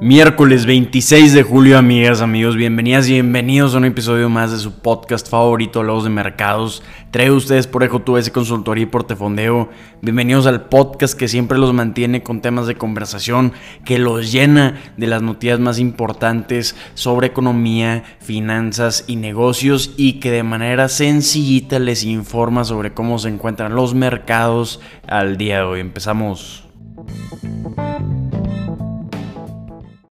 Miércoles 26 de julio, amigas, amigos, bienvenidas y bienvenidos a un episodio más de su podcast favorito, Los de Mercados. Traigo ustedes por Ejo ese Consultoría y Portefondeo. Bienvenidos al podcast que siempre los mantiene con temas de conversación, que los llena de las noticias más importantes sobre economía, finanzas y negocios y que de manera sencillita les informa sobre cómo se encuentran los mercados al día de hoy. Empezamos.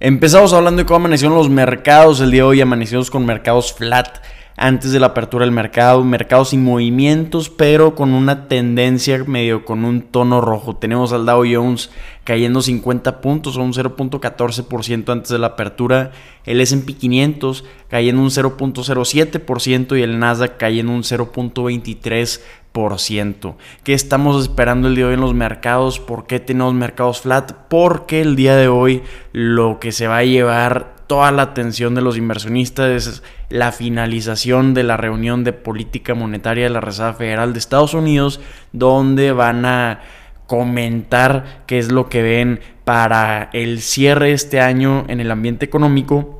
Empezamos hablando de cómo amanecieron los mercados el día de hoy, amanecimos con mercados flat antes de la apertura del mercado, mercados sin movimientos, pero con una tendencia medio con un tono rojo. Tenemos al Dow Jones cayendo 50 puntos o un 0.14% antes de la apertura, el S&P 500 cayendo un 0.07% y el Nasdaq cayendo un 0.23%. ¿Qué estamos esperando el día de hoy en los mercados? ¿Por qué tenemos mercados flat? Porque el día de hoy lo que se va a llevar toda la atención de los inversionistas es la finalización de la reunión de política monetaria de la Reserva Federal de Estados Unidos, donde van a comentar qué es lo que ven para el cierre este año en el ambiente económico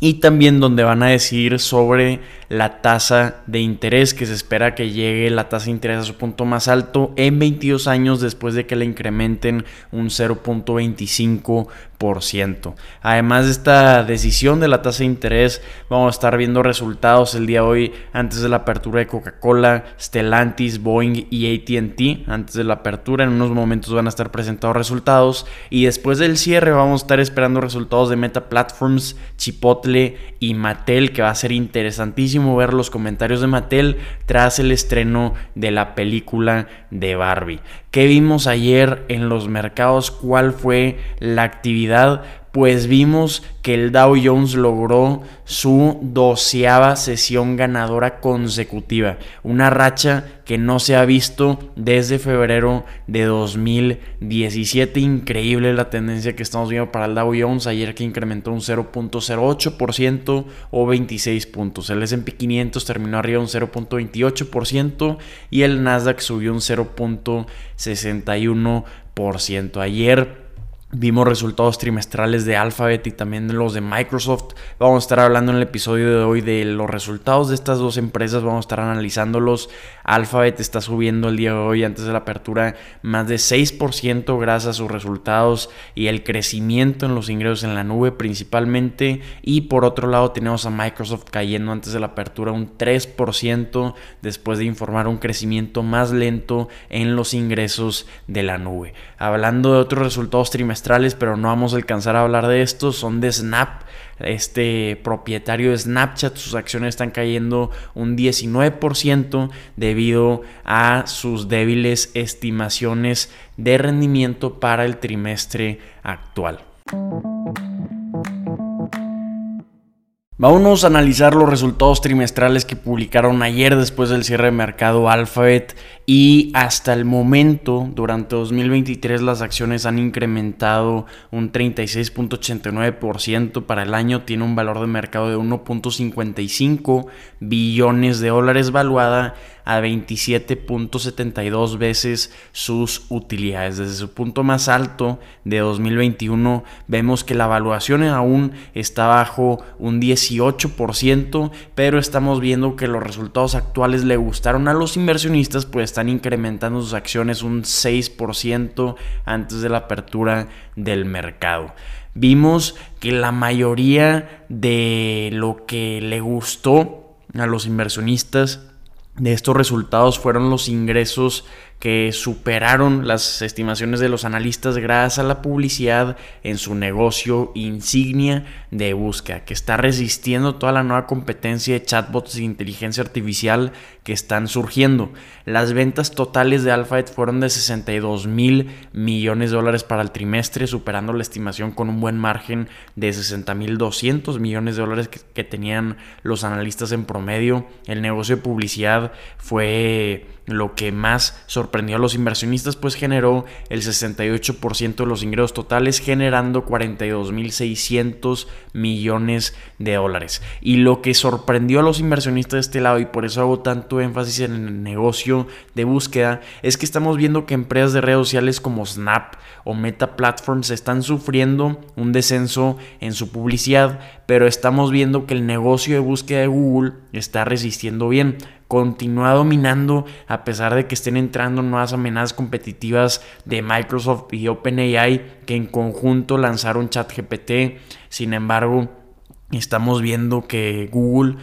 y también donde van a decir sobre la tasa de interés que se espera que llegue la tasa de interés a su punto más alto en 22 años después de que la incrementen un 0.25%. Además de esta decisión de la tasa de interés, vamos a estar viendo resultados el día de hoy antes de la apertura de Coca-Cola, Stellantis, Boeing y ATT. Antes de la apertura, en unos momentos van a estar presentados resultados y después del cierre vamos a estar esperando resultados de Meta Platforms, Chipotle y Mattel que va a ser interesantísimo ver los comentarios de Mattel tras el estreno de la película de Barbie. ¿Qué vimos ayer en los mercados? ¿Cuál fue la actividad? Pues vimos que el Dow Jones logró su doceava sesión ganadora consecutiva, una racha que no se ha visto desde febrero de 2017. Increíble la tendencia que estamos viendo para el Dow Jones ayer que incrementó un 0.08% o 26 puntos. El S&P 500 terminó arriba un 0.28% y el Nasdaq subió un 0.61%. Ayer Vimos resultados trimestrales de Alphabet y también los de Microsoft. Vamos a estar hablando en el episodio de hoy de los resultados de estas dos empresas. Vamos a estar analizándolos. Alphabet está subiendo el día de hoy antes de la apertura más de 6% gracias a sus resultados y el crecimiento en los ingresos en la nube principalmente. Y por otro lado tenemos a Microsoft cayendo antes de la apertura un 3% después de informar un crecimiento más lento en los ingresos de la nube. Hablando de otros resultados trimestrales pero no vamos a alcanzar a hablar de esto, son de Snap. Este propietario de Snapchat, sus acciones están cayendo un 19% debido a sus débiles estimaciones de rendimiento para el trimestre actual. Vámonos a analizar los resultados trimestrales que publicaron ayer después del cierre de mercado Alphabet y hasta el momento, durante 2023, las acciones han incrementado un 36.89%. Para el año tiene un valor de mercado de 1.55 billones de dólares valuada a 27.72 veces sus utilidades. Desde su punto más alto de 2021 vemos que la evaluación aún está bajo un 18%, pero estamos viendo que los resultados actuales le gustaron a los inversionistas, pues están incrementando sus acciones un 6% antes de la apertura del mercado vimos que la mayoría de lo que le gustó a los inversionistas de estos resultados fueron los ingresos que superaron las estimaciones de los analistas gracias a la publicidad en su negocio insignia de búsqueda, que está resistiendo toda la nueva competencia de chatbots de inteligencia artificial que están surgiendo. Las ventas totales de Alphabet fueron de 62 mil millones de dólares para el trimestre, superando la estimación con un buen margen de 60 mil 200 millones de dólares que, que tenían los analistas en promedio. El negocio de publicidad fue lo que más sorprendió sorprendió a los inversionistas, pues generó el 68% de los ingresos totales, generando 42.600 millones de dólares. Y lo que sorprendió a los inversionistas de este lado, y por eso hago tanto énfasis en el negocio de búsqueda, es que estamos viendo que empresas de redes sociales como Snap o Meta Platforms están sufriendo un descenso en su publicidad, pero estamos viendo que el negocio de búsqueda de Google está resistiendo bien continúa dominando a pesar de que estén entrando nuevas amenazas competitivas de Microsoft y OpenAI que en conjunto lanzaron ChatGPT. Sin embargo, estamos viendo que Google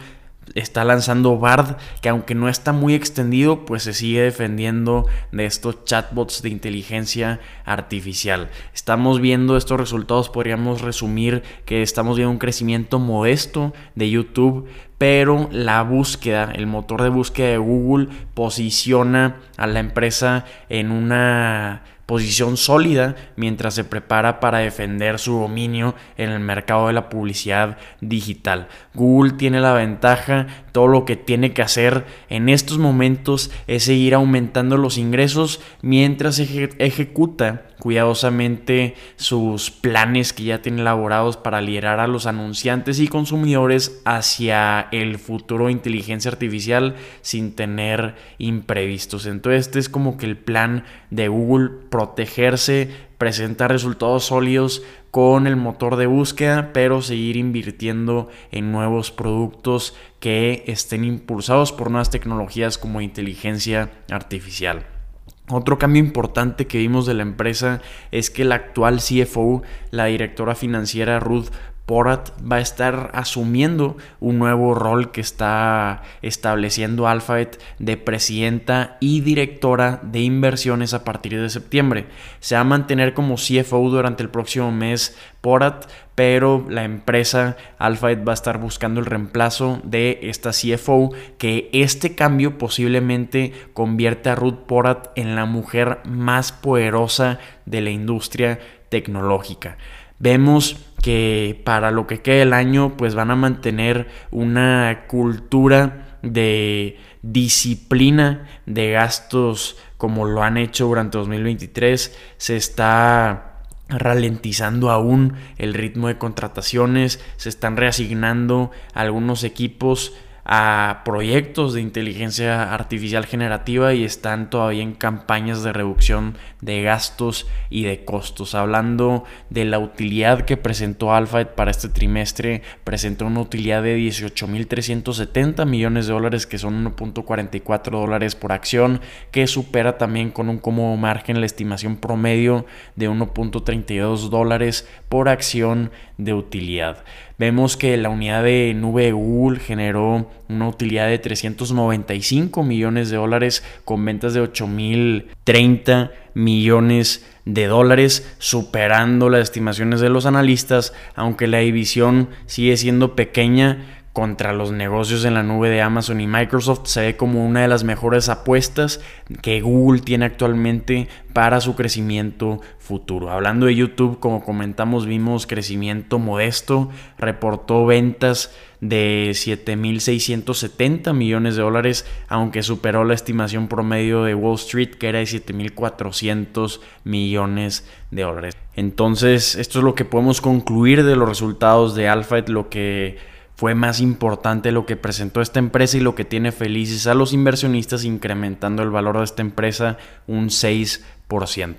está lanzando Bard, que aunque no está muy extendido, pues se sigue defendiendo de estos chatbots de inteligencia artificial. Estamos viendo estos resultados, podríamos resumir que estamos viendo un crecimiento modesto de YouTube, pero la búsqueda, el motor de búsqueda de Google posiciona a la empresa en una posición sólida mientras se prepara para defender su dominio en el mercado de la publicidad digital. Google tiene la ventaja, todo lo que tiene que hacer en estos momentos es seguir aumentando los ingresos mientras ejecuta cuidadosamente sus planes que ya tiene elaborados para liderar a los anunciantes y consumidores hacia el futuro de inteligencia artificial sin tener imprevistos. Entonces este es como que el plan de Google protegerse, presentar resultados sólidos con el motor de búsqueda, pero seguir invirtiendo en nuevos productos que estén impulsados por nuevas tecnologías como inteligencia artificial. Otro cambio importante que vimos de la empresa es que la actual CFO, la directora financiera Ruth Porat va a estar asumiendo un nuevo rol que está estableciendo Alphabet de presidenta y directora de inversiones a partir de septiembre. Se va a mantener como CFO durante el próximo mes Porat, pero la empresa Alphabet va a estar buscando el reemplazo de esta CFO, que este cambio posiblemente convierte a Ruth Porat en la mujer más poderosa de la industria tecnológica. Vemos que para lo que quede el año pues van a mantener una cultura de disciplina de gastos como lo han hecho durante 2023. Se está ralentizando aún el ritmo de contrataciones, se están reasignando algunos equipos a proyectos de inteligencia artificial generativa y están todavía en campañas de reducción de gastos y de costos. Hablando de la utilidad que presentó Alphabet para este trimestre, presentó una utilidad de 18.370 millones de dólares, que son 1.44 dólares por acción, que supera también con un cómodo margen la estimación promedio de 1.32 dólares por acción de utilidad. Vemos que la unidad de nube Google generó una utilidad de 395 millones de dólares con ventas de 8.030 millones de dólares, superando las estimaciones de los analistas, aunque la división sigue siendo pequeña contra los negocios en la nube de Amazon y Microsoft se ve como una de las mejores apuestas que Google tiene actualmente para su crecimiento futuro. Hablando de YouTube, como comentamos, vimos crecimiento modesto, reportó ventas de 7.670 millones de dólares, aunque superó la estimación promedio de Wall Street, que era de 7.400 millones de dólares. Entonces, esto es lo que podemos concluir de los resultados de Alphabet, lo que fue más importante lo que presentó esta empresa y lo que tiene felices a los inversionistas incrementando el valor de esta empresa un 6%.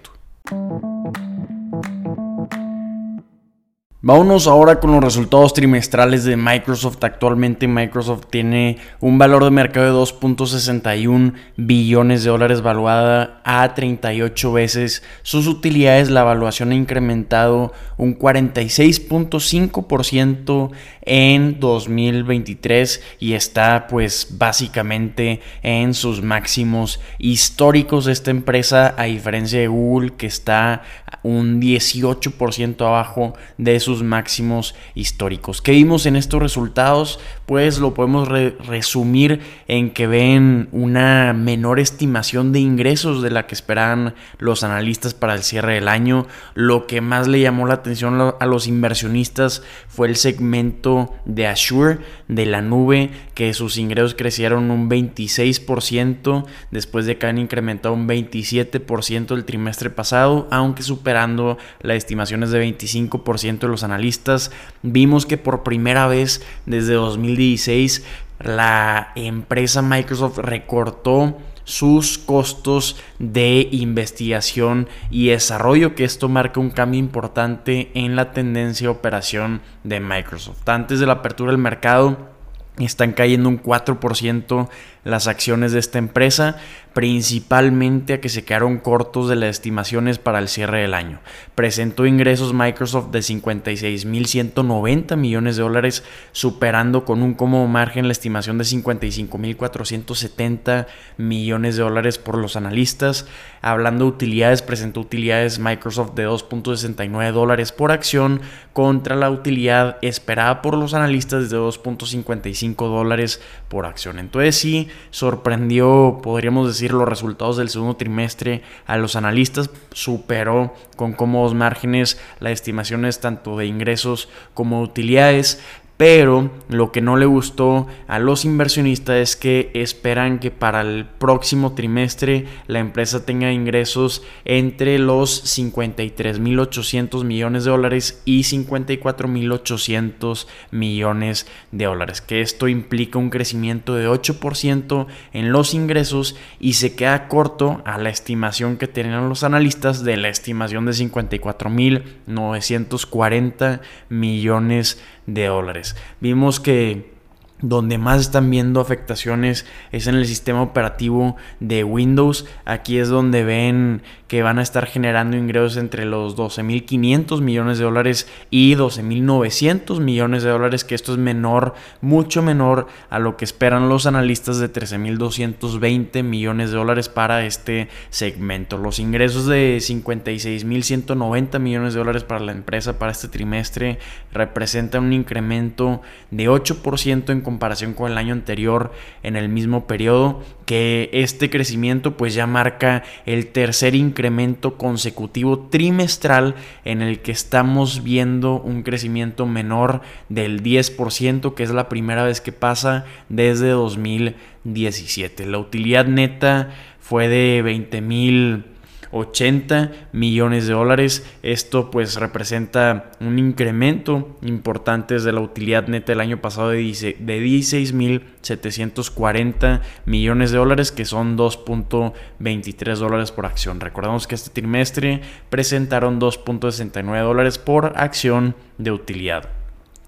Vámonos ahora con los resultados trimestrales de Microsoft. Actualmente Microsoft tiene un valor de mercado de 2.61 billones de dólares valuada a 38 veces sus utilidades. La evaluación ha incrementado un 46.5% en 2023 y está pues básicamente en sus máximos históricos de esta empresa a diferencia de Google que está un 18% abajo de sus máximos históricos. ¿Qué vimos en estos resultados? Pues lo podemos resumir en que ven una menor estimación de ingresos de la que esperaban los analistas para el cierre del año. Lo que más le llamó la atención a los inversionistas fue el segmento de Azure, de la nube, que sus ingresos crecieron un 26% después de que han incrementado un 27% el trimestre pasado, aunque superando las estimaciones de 25% de los analistas. Vimos que por primera vez desde 2016 la empresa Microsoft recortó sus costos de investigación y desarrollo, que esto marca un cambio importante en la tendencia de operación de Microsoft. Antes de la apertura del mercado, están cayendo un 4% las acciones de esta empresa, principalmente a que se quedaron cortos de las estimaciones para el cierre del año. Presentó ingresos Microsoft de 56.190 millones de dólares, superando con un cómodo margen la estimación de 55.470 millones de dólares por los analistas. Hablando de utilidades, presentó utilidades Microsoft de 2.69 dólares por acción contra la utilidad esperada por los analistas de 2.55 dólares por acción. Entonces sí, sorprendió, podríamos decir, los resultados del segundo trimestre a los analistas, superó con cómodos márgenes las estimaciones tanto de ingresos como de utilidades. Pero lo que no le gustó a los inversionistas es que esperan que para el próximo trimestre la empresa tenga ingresos entre los 53.800 millones de dólares y 54.800 millones de dólares. Que esto implica un crecimiento de 8% en los ingresos y se queda corto a la estimación que tenían los analistas de la estimación de 54.940 millones de dólares. Vimos que donde más están viendo afectaciones es en el sistema operativo de Windows. Aquí es donde ven que van a estar generando ingresos entre los 12.500 millones de dólares y 12.900 millones de dólares, que esto es menor, mucho menor a lo que esperan los analistas de 13.220 millones de dólares para este segmento. Los ingresos de 56.190 millones de dólares para la empresa para este trimestre representan un incremento de 8% en comparación con el año anterior en el mismo periodo, que este crecimiento pues ya marca el tercer incremento consecutivo trimestral en el que estamos viendo un crecimiento menor del 10%, que es la primera vez que pasa desde 2017. La utilidad neta fue de 20 mil 80 millones de dólares. Esto pues representa un incremento importante desde la utilidad neta del año pasado de 16.740 millones de dólares, que son 2.23 dólares por acción. Recordamos que este trimestre presentaron 2.69 dólares por acción de utilidad.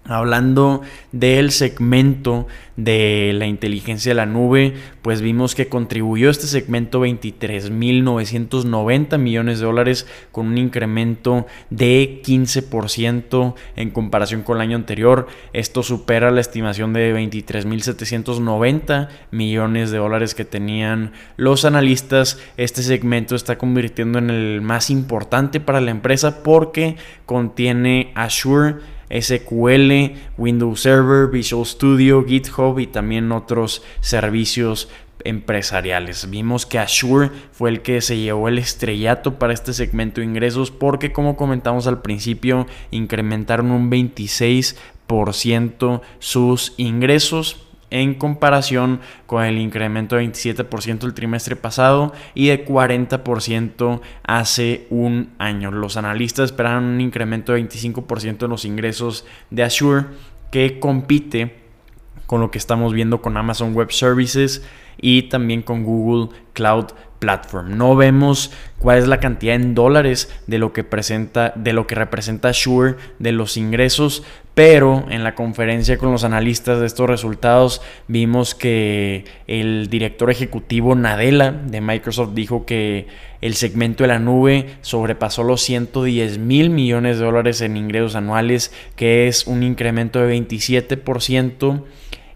Hablando del segmento de la inteligencia de la nube, pues vimos que contribuyó este segmento 23.990 millones de dólares con un incremento de 15% en comparación con el año anterior. Esto supera la estimación de 23.790 millones de dólares que tenían los analistas. Este segmento está convirtiendo en el más importante para la empresa porque contiene Azure SQL, Windows Server, Visual Studio, GitHub y también otros servicios empresariales. Vimos que Azure fue el que se llevó el estrellato para este segmento de ingresos porque como comentamos al principio incrementaron un 26% sus ingresos en comparación con el incremento de 27% el trimestre pasado y de 40% hace un año. Los analistas esperan un incremento de 25% en los ingresos de Azure que compite con lo que estamos viendo con Amazon Web Services y también con Google Cloud Platform. No vemos cuál es la cantidad en dólares de lo que presenta de lo que representa Azure de los ingresos, pero en la conferencia con los analistas de estos resultados vimos que el director ejecutivo Nadella de Microsoft dijo que el segmento de la nube sobrepasó los 110 mil millones de dólares en ingresos anuales, que es un incremento de 27%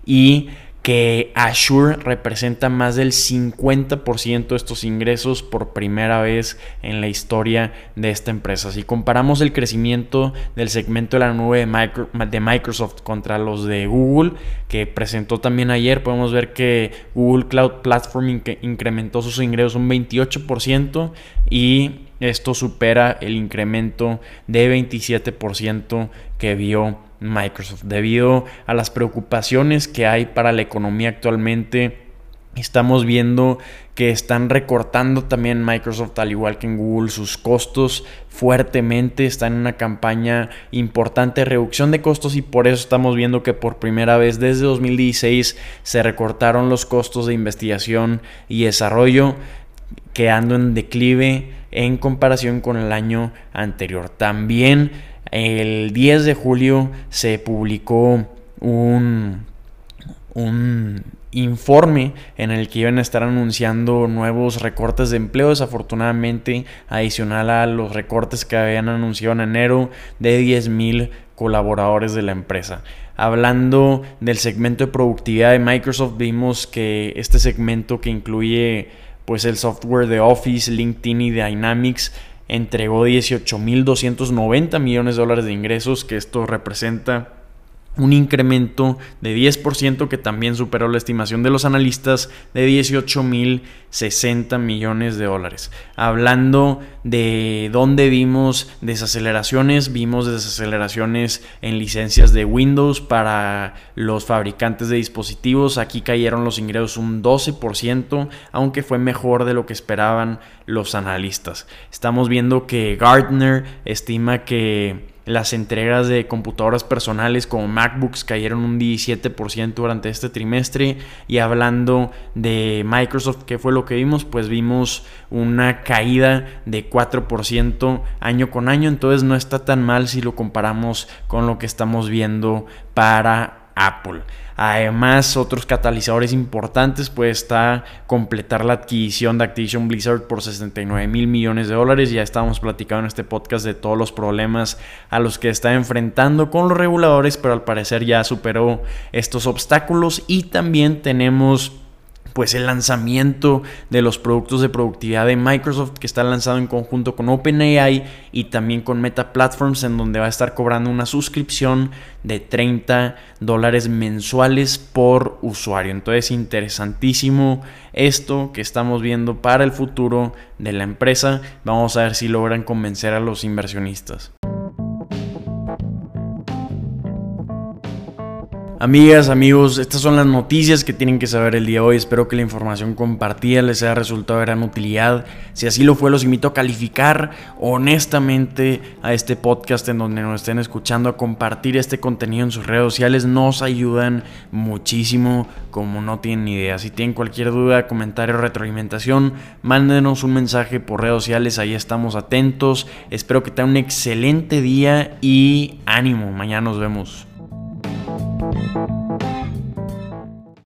y que Azure representa más del 50% de estos ingresos por primera vez en la historia de esta empresa. Si comparamos el crecimiento del segmento de la nube de, Microsoft contra los de Google, que presentó también ayer, podemos ver que Google Cloud Platform incrementó sus ingresos un 28% y esto supera el incremento de 27% que vio Microsoft. Debido a las preocupaciones que hay para la economía actualmente, estamos viendo que están recortando también Microsoft, al igual que en Google, sus costos fuertemente. Están en una campaña importante de reducción de costos y por eso estamos viendo que por primera vez desde 2016 se recortaron los costos de investigación y desarrollo, quedando en declive en comparación con el año anterior. También el 10 de julio se publicó un, un informe en el que iban a estar anunciando nuevos recortes de empleo, desafortunadamente adicional a los recortes que habían anunciado en enero de 10 mil colaboradores de la empresa. Hablando del segmento de productividad de Microsoft, vimos que este segmento que incluye pues el software de Office, LinkedIn y Dynamics entregó 18.290 millones de dólares de ingresos, que esto representa un incremento de 10% que también superó la estimación de los analistas de 18.060 millones de dólares. Hablando de dónde vimos desaceleraciones, vimos desaceleraciones en licencias de Windows para los fabricantes de dispositivos. Aquí cayeron los ingresos un 12%, aunque fue mejor de lo que esperaban los analistas. Estamos viendo que Gartner estima que las entregas de computadoras personales como MacBooks cayeron un 17% durante este trimestre. Y hablando de Microsoft, ¿qué fue lo que vimos? Pues vimos una caída de 4% año con año. Entonces no está tan mal si lo comparamos con lo que estamos viendo para Apple. Además, otros catalizadores importantes pues está completar la adquisición de Activision Blizzard por 69 mil millones de dólares. Ya estábamos platicando en este podcast de todos los problemas a los que está enfrentando con los reguladores, pero al parecer ya superó estos obstáculos y también tenemos pues el lanzamiento de los productos de productividad de Microsoft que está lanzado en conjunto con OpenAI y también con Meta Platforms en donde va a estar cobrando una suscripción de 30 dólares mensuales por usuario. Entonces interesantísimo esto que estamos viendo para el futuro de la empresa. Vamos a ver si logran convencer a los inversionistas. Amigas, amigos, estas son las noticias que tienen que saber el día de hoy. Espero que la información compartida les haya resultado de gran utilidad. Si así lo fue, los invito a calificar honestamente a este podcast en donde nos estén escuchando, a compartir este contenido en sus redes sociales. Nos ayudan muchísimo, como no tienen ni idea. Si tienen cualquier duda, comentario retroalimentación, mándenos un mensaje por redes sociales. Ahí estamos atentos. Espero que tengan un excelente día y ánimo. Mañana nos vemos. Música